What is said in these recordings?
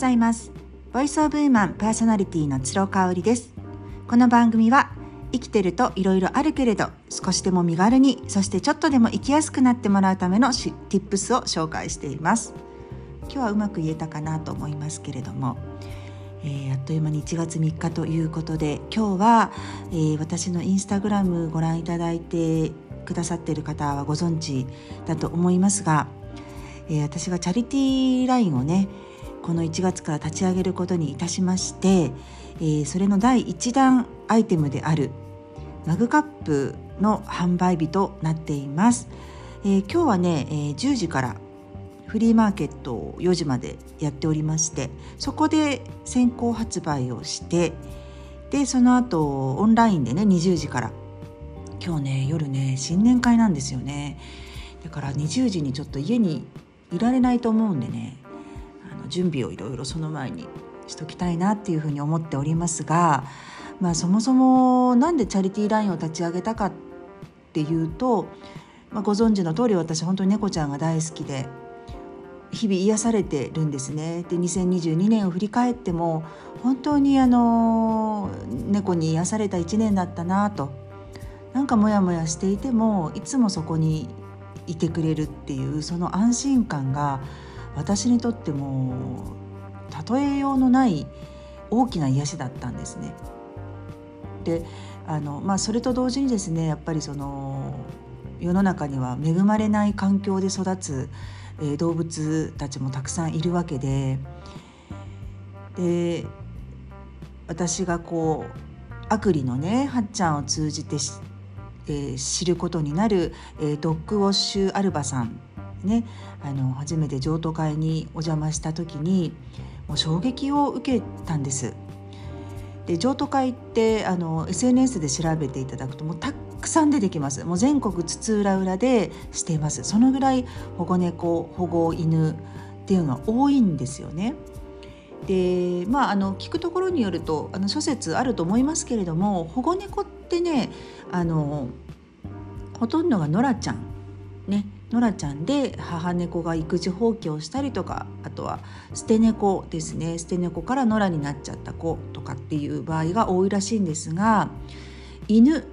ざいます。ボイスオブウーマンパーソナリティの鶴香織です。この番組は生きてると色々あるけれど少しでも身軽にそしてちょっとでも生きやすくなってもらうための Tips を紹介しています。今日はうまく言えたかなと思いますけれども。えー、あっという間に1月3日ということで今日は、えー、私のインスタグラムご覧いただいてくださっている方はご存知だと思いますが、えー、私がチャリティーラインをねこの1月から立ち上げることにいたしまして、えー、それの第1弾アイテムであるマグカップの販売日となっています、えー、今日はね、えー、10時からフリーマーケットを4時までやっておりましてそこで先行発売をしてでその後オンラインでね20時から。今日ね夜ね新年会なんですよね。だから20時にちょっと家にいられないと思うんでね準備をいろいろその前にしときたいなっていうふうに思っておりますが、まあ、そもそも何でチャリティーラインを立ち上げたかっていうと、まあ、ご存知の通り私本当に猫ちゃんが大好きで日々癒されてるんですね。で2022年を振り返っても本当にあの猫に癒された1年だったなとなんかモヤモヤしていてもいつもそこにいてくれるっていうその安心感が私にとっても例えようのない大きな癒しだったんですね。であの、まあ、それと同時にですねやっぱりその世の中には恵まれない環境で育つえー、動物たちもたくさんいるわけでで私がこうアクリのねはっちゃんを通じてえー、知ることになる、えー、ドッグウォッシュアルバさんねあの初めて譲渡会にお邪魔した時にもう衝撃を受けたんです。で譲渡会ってあの SNS で調べていただくともうたくさん出てきますもう全国津々浦々でしていますそのぐらい保護猫保護犬っていうのは多いんですよね。でまああの聞くところによるとあの諸説あると思いますけれども保護猫ってねあのほとんどがノラちゃんねノラちゃんで母猫が育児放棄をしたりとかあとは捨て猫ですね。捨て猫からノラになっちゃった子とかっていう場合が多いらしいんですが犬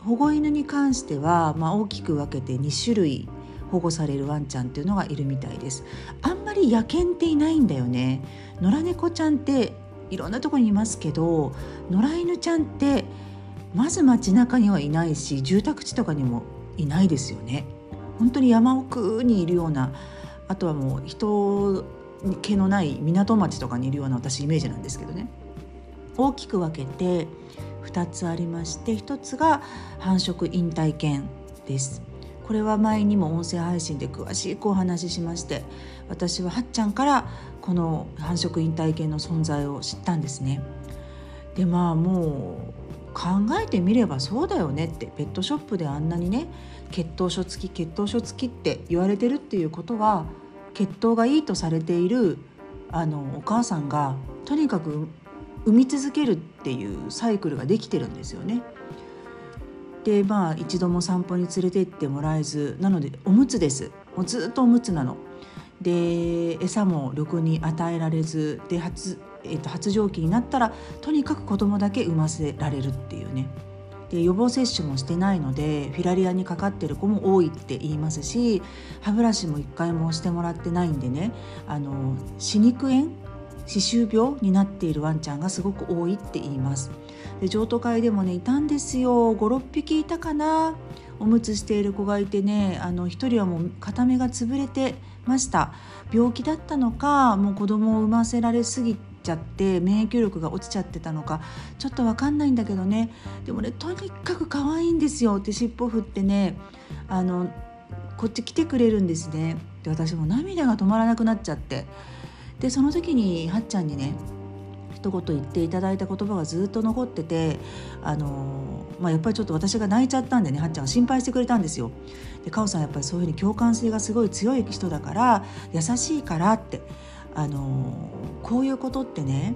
保護犬に関しては、まあ、大きく分けて2種類保護されるワンちゃんっていうのがいるみたいです。あんまり野犬っていないんだよね。野良猫ちゃんっていろんなとこにいますけど野良犬ちゃんってまず街中にはいないし住宅地とかにもいないですよね。本当に山奥にいるようなあとはもう人気のない港町とかにいるような私イメージなんですけどね。大きく分けて2つありまして1つが繁殖引退犬です。これは前にも音声配信で詳しくお話ししまして私ははっちゃんからこの繁殖引退犬の存在を知ったんですね。でまあもう考えてみればそうだよねってペットショップであんなにね血糖書付き血糖書付きって言われてるっていうことは血糖がいいとされているあのお母さんがとにかく産み続けるっていうサイクルができてるんですよね。でまあ一度も散歩に連れて行ってもらえずなのでおむつですもうずっとおむつなの。で餌もろくに与えられずで,、えー、と発情期になったらとにかく子供だけ産ませられるっていうね。で予防接種もしてないのでフィラリアにかかってる子も多いって言いますし歯ブラシも1回もしてもらってないんでねあの歯肉炎歯周病になっているワンちゃんがすごく多いって言います。で譲渡会でもねいたんですよ。56匹いたかな。おむつしている子がいてねあの1人はもう片目が潰れてました。病気だったのかもう子供を産ませられすぎちゃって免疫力が落ちちゃってたのかちょっと分かんないんだけどね。でもねとにかく可愛いんですよ。って尻尾振ってね。あのこっち来てくれるんですね。で私も涙が止まらなくなっちゃって。でその時にはっちゃんにね一言言っていただいた言葉がずっと残っててあの、まあ、やっぱりちょっと私が泣いちゃったんでねはっちゃんが心配してくれたんですよ。でかおさんやっぱりそういうふうに共感性がすごい強い人だから優しいからって。あのこういうことってね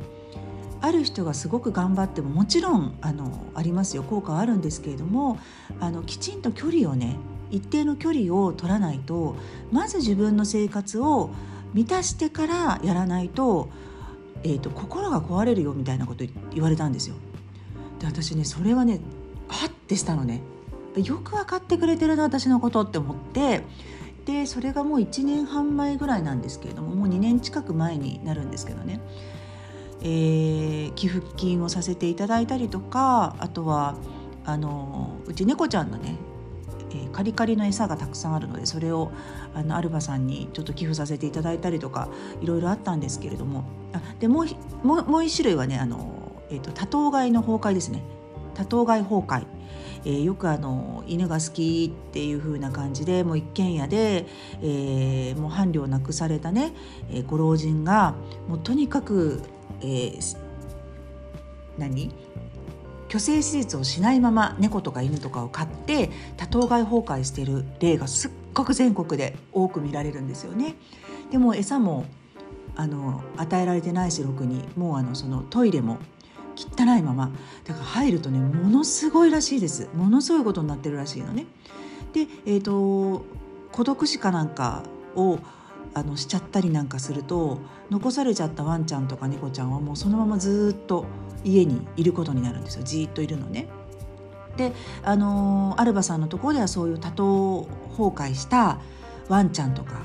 ある人がすごく頑張ってももちろんあのありますよ効果はあるんですけれどもあのきちんと距離をね一定の距離を取らないとまず自分の生活を満たしてからやらないとえーと、心が壊れるよみたいなこと言われたんですよ。で私ねそれはねはってしたのねよく分かってくれてるな私のことって思ってでそれがもう1年半前ぐらいなんですけれどももう2年近く前になるんですけどね、えー、寄付金をさせていただいたりとかあとはあのうち猫ちゃんのねえ、カリカリの餌がたくさんあるのでそれをあのアルバさんにちょっと寄付させていただいたりとかいろいろあったんですけれども。あでもうもうもう一種類はねあの、えーと、多頭飼いの崩壊ですね。多頭飼い崩壊。えー、よくあの犬が好きっていう風な感じでもう一軒家で、えー、もう伴侶を亡くされたね、えー、ご老人がもうとにかく、えー、何？去勢手術をしないまま猫とか犬とかを飼って多頭飼い崩壊している例がすっごく全国で多く見られるんですよね。でも餌もあの与えられてないしろくにもうあのそのトイレも汚いままだから入るとねものすごいらしいですものすごいことになってるらしいのね。で、えーと、孤独死かなんかをあのしちゃったりなんかすると残されちゃったワンちゃんとか猫ちゃんはもうそのままずっと家にいることになるんですよじっといるのね。であのアルバさんのところではそういう多頭崩壊したワンちゃんとか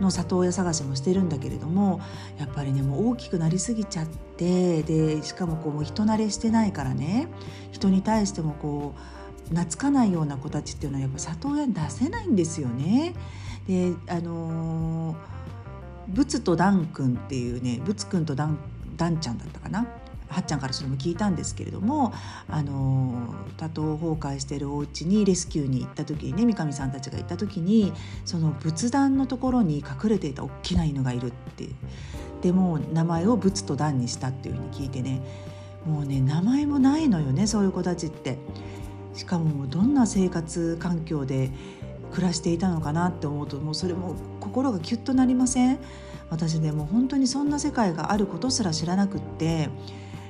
の里親探しもしてるんだけれどもやっぱりねもう大きくなりすぎちゃってでしかもこうもう人慣れしてないからね人に対してもこう懐かないような子たちっていうのはやっぱ里親に出せないんですよね。であのブツとダン君っていうねブツ君とダンダンちゃんだったかなはっちゃんからそれも聞いたんですけれどもあの多頭崩壊してるお家にレスキューに行った時にね三上さんたちが行った時にその仏壇のところに隠れていた大きな犬がいるってでも名前を仏と壇にしたっていうふうに聞いてねもうね名前もないのよねそういう子たちって。しかもどんな生活環境で暮らしていたのかなって思うともうそれも心がキュッとなりません？私でもう本当にそんな世界があることすら知らなくって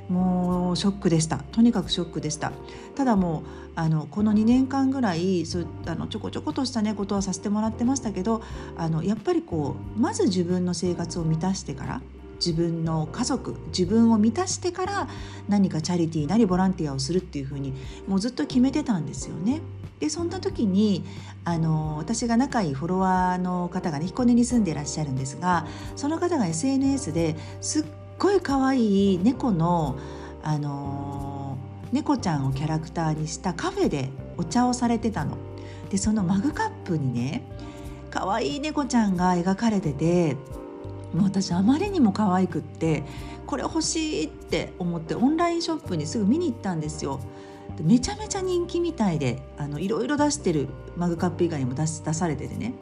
もうショックでしたとにかくショックでしたただもうあのこの2年間ぐらいそうあのちょこちょことしたねことはさせてもらってましたけどあのやっぱりこうまず自分の生活を満たしてから自分の家族自分を満たしてから何かチャリティーなりボランティアをするっていうふうにもうずっと決めてたんですよね。でそんな時にあの私が仲いいフォロワーの方がね彦根に住んでいらっしゃるんですがその方が SNS ですっごい可愛い猫のあの猫ちゃんをキャラクターにしたカフェでお茶をされてたの。でそのマグカップにね可愛い猫ちゃんが描かれててもう私あまりにも可愛くってこれ欲しいって思ってオンラインショップにすぐ見に行ったんですよ。めちゃめちゃ人気みたいであのいろいろ出してるマグカップ以外にも出出されててね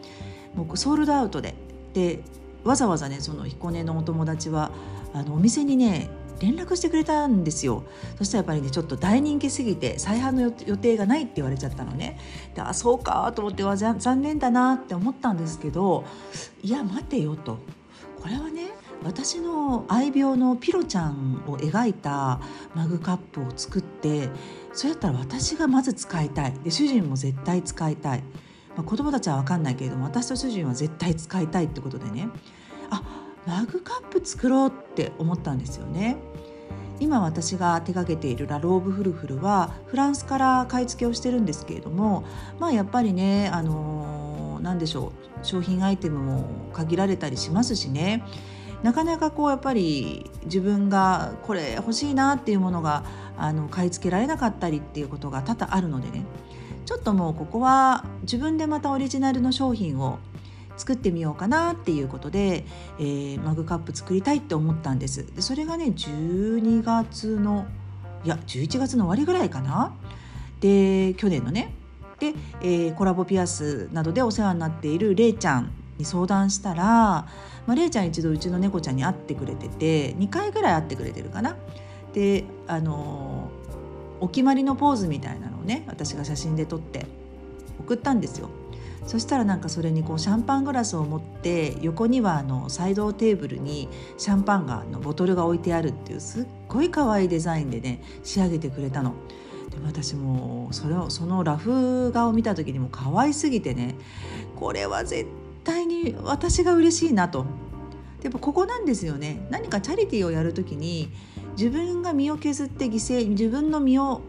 もうソールドアウトででわざわざねその彦根のお友達はあのお店にね連絡してくれたんですよ。そしたらやっぱりねちょっと大人気すぎて再販の予定がないって言われちゃったのね。であそうかと思っては残念だなって思ったんですけどいや待てよと。これはね私の愛猫のピロちゃんを描いたマグカップを作ってそうやったら私がまず使いたい。で主人も絶対使いたい、まあ、子供たちは分かんないけれども私と主人は絶対使いたいってことでね。マグカップ作ろうって思ったんですよね。今私が手掛けているラローブフルフルはフランスから買い付けをしてるんですけれどもまあやっぱりねあの何でしょう商品アイテムも限られたりしますしねなかなかこうやっぱり自分がこれ欲しいなっていうものがあの買い付けられなかったりっていうことが多々あるのでねちょっともうここは自分でまたオリジナルの商品を作ってみようかなっていうことで、えー、マグカップ作りたいって思ったんですでそれがね12月のいや11月の終わりぐらいかなで去年のねで、えー、コラボピアスなどでお世話になっているれいちゃんに相談したら、まあ、れいちゃん一度うちの猫ちゃんに会ってくれてて2回ぐらい会ってくれてるかな。であのお決まりのポーズみたいなのをね私が写真で撮って送ったんですよ。そしたらなんかそれにこうシャンパングラスを持って横にはあのサイドテーブルにシャンパンがのボトルが置いてあるっていうすっごい可愛いデザインでね仕上げてくれたの。で私もそれをそのラフ画を見た時にも可愛すぎてねこれは絶対に私が嬉しいなと。でやっぱここなんですよね何かチャリティーをやるときに自分が身を削って犠牲自分の身を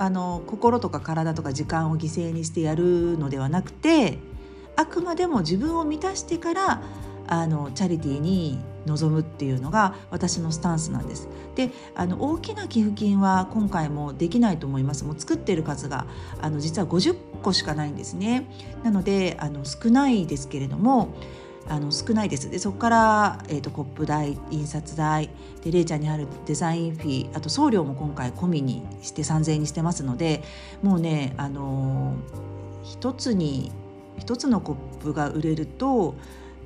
あの心とか体とか時間を犠牲にしてやるのではなくてあくまでも自分を満たしてからあのチャリティーに臨むっていうのが私のスタンスなんです。であの大きな寄付金は今回もできないと思いますもう作っている数があの実は50個しかないんですね。なのであの少ないですけれどもあの少ないですでそこから、えーと、コップ代印刷代でれいちゃんにあるデザインフィーあと送料も今回込みにして3,000円にしてますのでもうねあの一つに一つのコップが売れると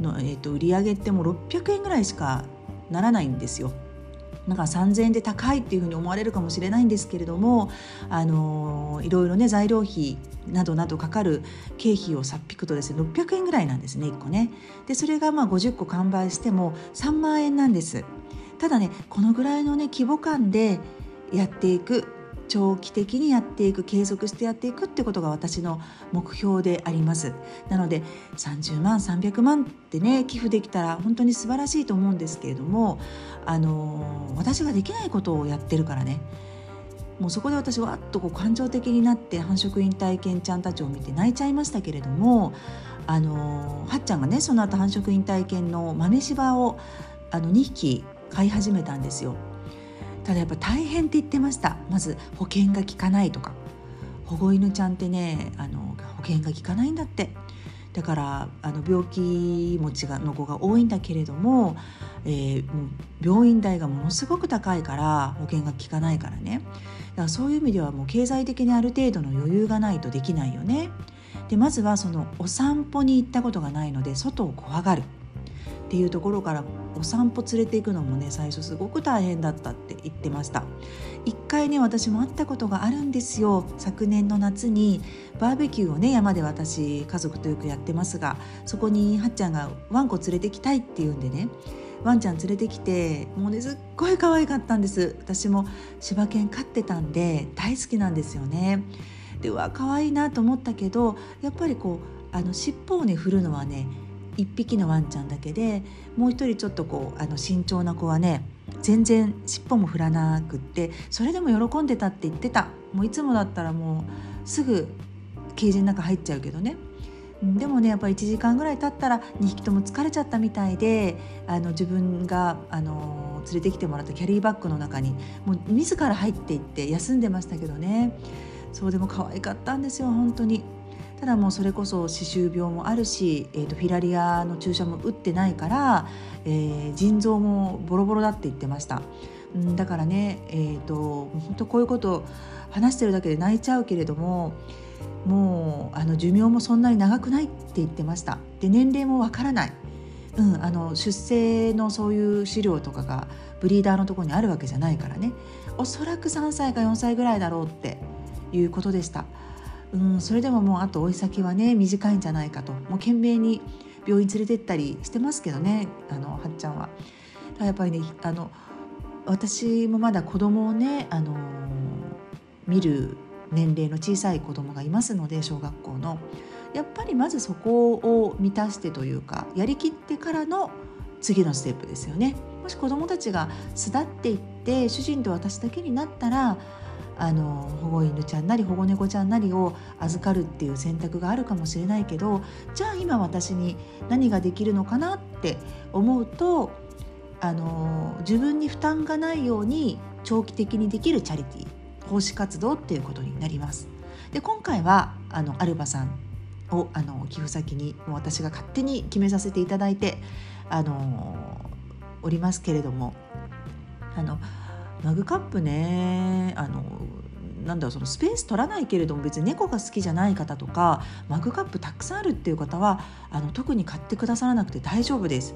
の、えーと、売り上げってもう600円ぐらいしかならないんですよ。なんか3,000円で高いっていうふうに思われるかもしれないんですけれども、あのいろいろね材料費などなどかかる経費をさっぴくとですね600円ぐらいなんですね1個ね。でそれがまあ50個完売しても3万円なんです。ただねこのぐらいのね規模感でやっていく長期的にやっていく継続してやっていくってことが私の目標でありますなので30万300万ってね寄付できたら本当に素晴らしいと思うんですけれどもあの私ができないことをやってるからねもうそこで私わっとこう感情的になって繁殖引退犬ちゃんたちを見て泣いちゃいましたけれどもあのはっちゃんがねその後繁殖引退犬の豆柴をあの2匹飼い始めたんですよ。ただやっぱ大変って言ってました。まず保険が効かないとか。保護犬ちゃんってねあの保険が効かないんだって。だからあの病気持ちがの子が多いんだけれども、えー、病院代がものすごく高いから保険が効かないからね。だからそういう意味ではもう経済的にある程度の余裕がないとできないよね。でまずはそのお散歩に行ったことがないので外を怖がる。っていうところからお散歩連れて行くのもね最初すごく大変だったって言ってました。一回ね私も会ったことがあるんですよ。昨年の夏にバーベキューをね山で私家族とよくやってますがそこにはっちゃんがワンコ連れてきたいって言うんでねワンちゃん連れてきてもうねすっごい可愛かったんです。私も柴犬飼ってたんで大好きなんですよね。でうわ可愛いなと思ったけどやっぱりこうあの尻尾をね振るのはね1匹のワンちゃんだけでもう一人ちょっとこうあの慎重な子はね全然尻尾も振らなくってそれでも喜んでたって言ってた。もういつもだったらもうすぐケージの中入っちゃうけどね。でもねやっぱり1時間ぐらい経ったら2匹とも疲れちゃったみたいであの自分があの連れてきてもらったキャリーバッグの中にもう自ら入っていって休んでましたけどね。そうでも可愛かったんですよ本当に。ただもうそれこそ歯周病もあるし、えーと、フィラリアの注射も打ってないから、えー、腎臓もボロボロだって言ってました。ん、だからね、えーと、本当こういうこと話してるだけで泣いちゃうけれどももうあの寿命もそんなに長くないって言ってましたで年齢もわからない、うん、あの出生のそういう資料とかがブリーダーのところにあるわけじゃないからねおそらく3歳か4歳ぐらいだろうっていうことでした。うん、それでももうあと追い先はね短いんじゃないかともう懸命に病院連れてったりしてますけどねあのはっちゃんは。やっぱりねあの私もまだ子供をねあの見る年齢の小さい子供がいますので小学校のやっぱりまずそこを満たしてというかやりきってからの次のステップですよね。もし子供たちが巣立っていって主人と私だけになったらあの保護犬ちゃんなり保護猫ちゃんなりを預かるっていう選択があるかもしれないけどじゃあ今私に何ができるのかなって思うとあの自分に負担がないように長期的にできるチャリティー奉仕活動っていうことになります。で今回はあのアルバさんをあの寄付先にもう私が勝手に決めさせていただいてあのおりますけれどもあのマグカップねあのなんだろうそのスペース取らないけれども別に猫が好きじゃない方とかマグカップたくさんあるっていう方はあの特に買ってくださらなくて大丈夫です。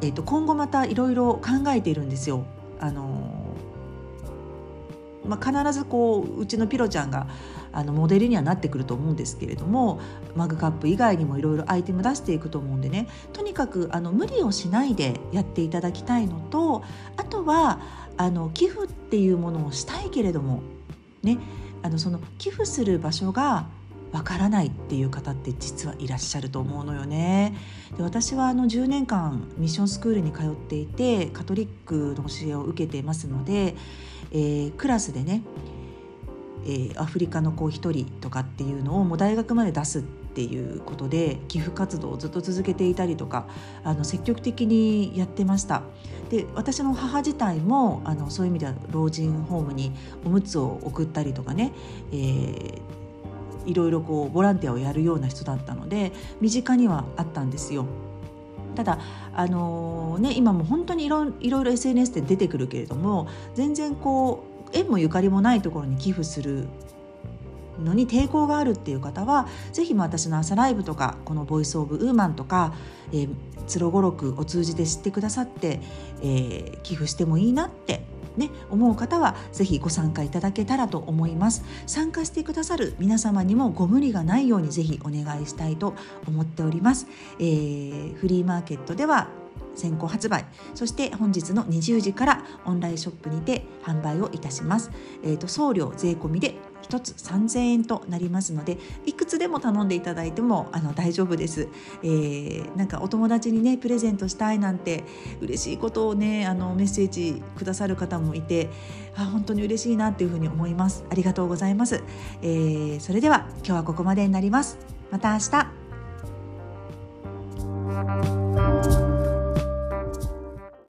えーと、今後またいろいろ考えているんですよ。あのまあ、必ずこううちのピロちゃんがあのモデルにはなってくると思うんですけれどもマグカップ以外にもいろいろアイテム出していくと思うんでねとにかくあの無理をしないでやっていただきたいのとあとはあの寄付っていうものをしたいけれどもねあのその寄付する場所がわからないっていう方って実はいらっしゃると思うのよね。で私はあの10年間ミッションスクールに通っていてカトリックの教えを受けてますので、えー、クラスでね、えー、アフリカの子1人とかっていうのをもう大学まで出すっていうことで寄付活動をずっと続けていたりとかあの積極的にやってましたで私の母自体もあのそういう意味では老人ホームにおむつを送ったりとかね、えー、いろいろこうボランティアをやるような人だったので身近にはあったんですよ。ただあのー、ね今も本当にいろいろ SNS で出てくるけれども全然こう縁もゆかりもないところに寄付するのに抵抗があるっていう方は是非私の朝ライブとかこの「ボイス・オブ・ウーマン」とか、えー、鶴語録を通じて知ってくださって、えー、寄付してもいいなってね、思う方はぜひご参加いただけたらと思います。参加してくださる皆様にもご無理がないようにぜひお願いしたいと思っております、えー、フリーマーケットでは先行発売。そして本日の20時からオンラインショップにて販売をいたします、えーと、送料税込みで1つ3000円となりますのでいくつでも頼んでいただいてもあの大丈夫です、えー、なんかお友達にねプレゼントしたいなんて嬉しいことをねあのメッセージくださる方もいてあ本当に嬉しいなっていうふうに思います。ありがとうございます、えー、それでは今日はここまでになります。また明日。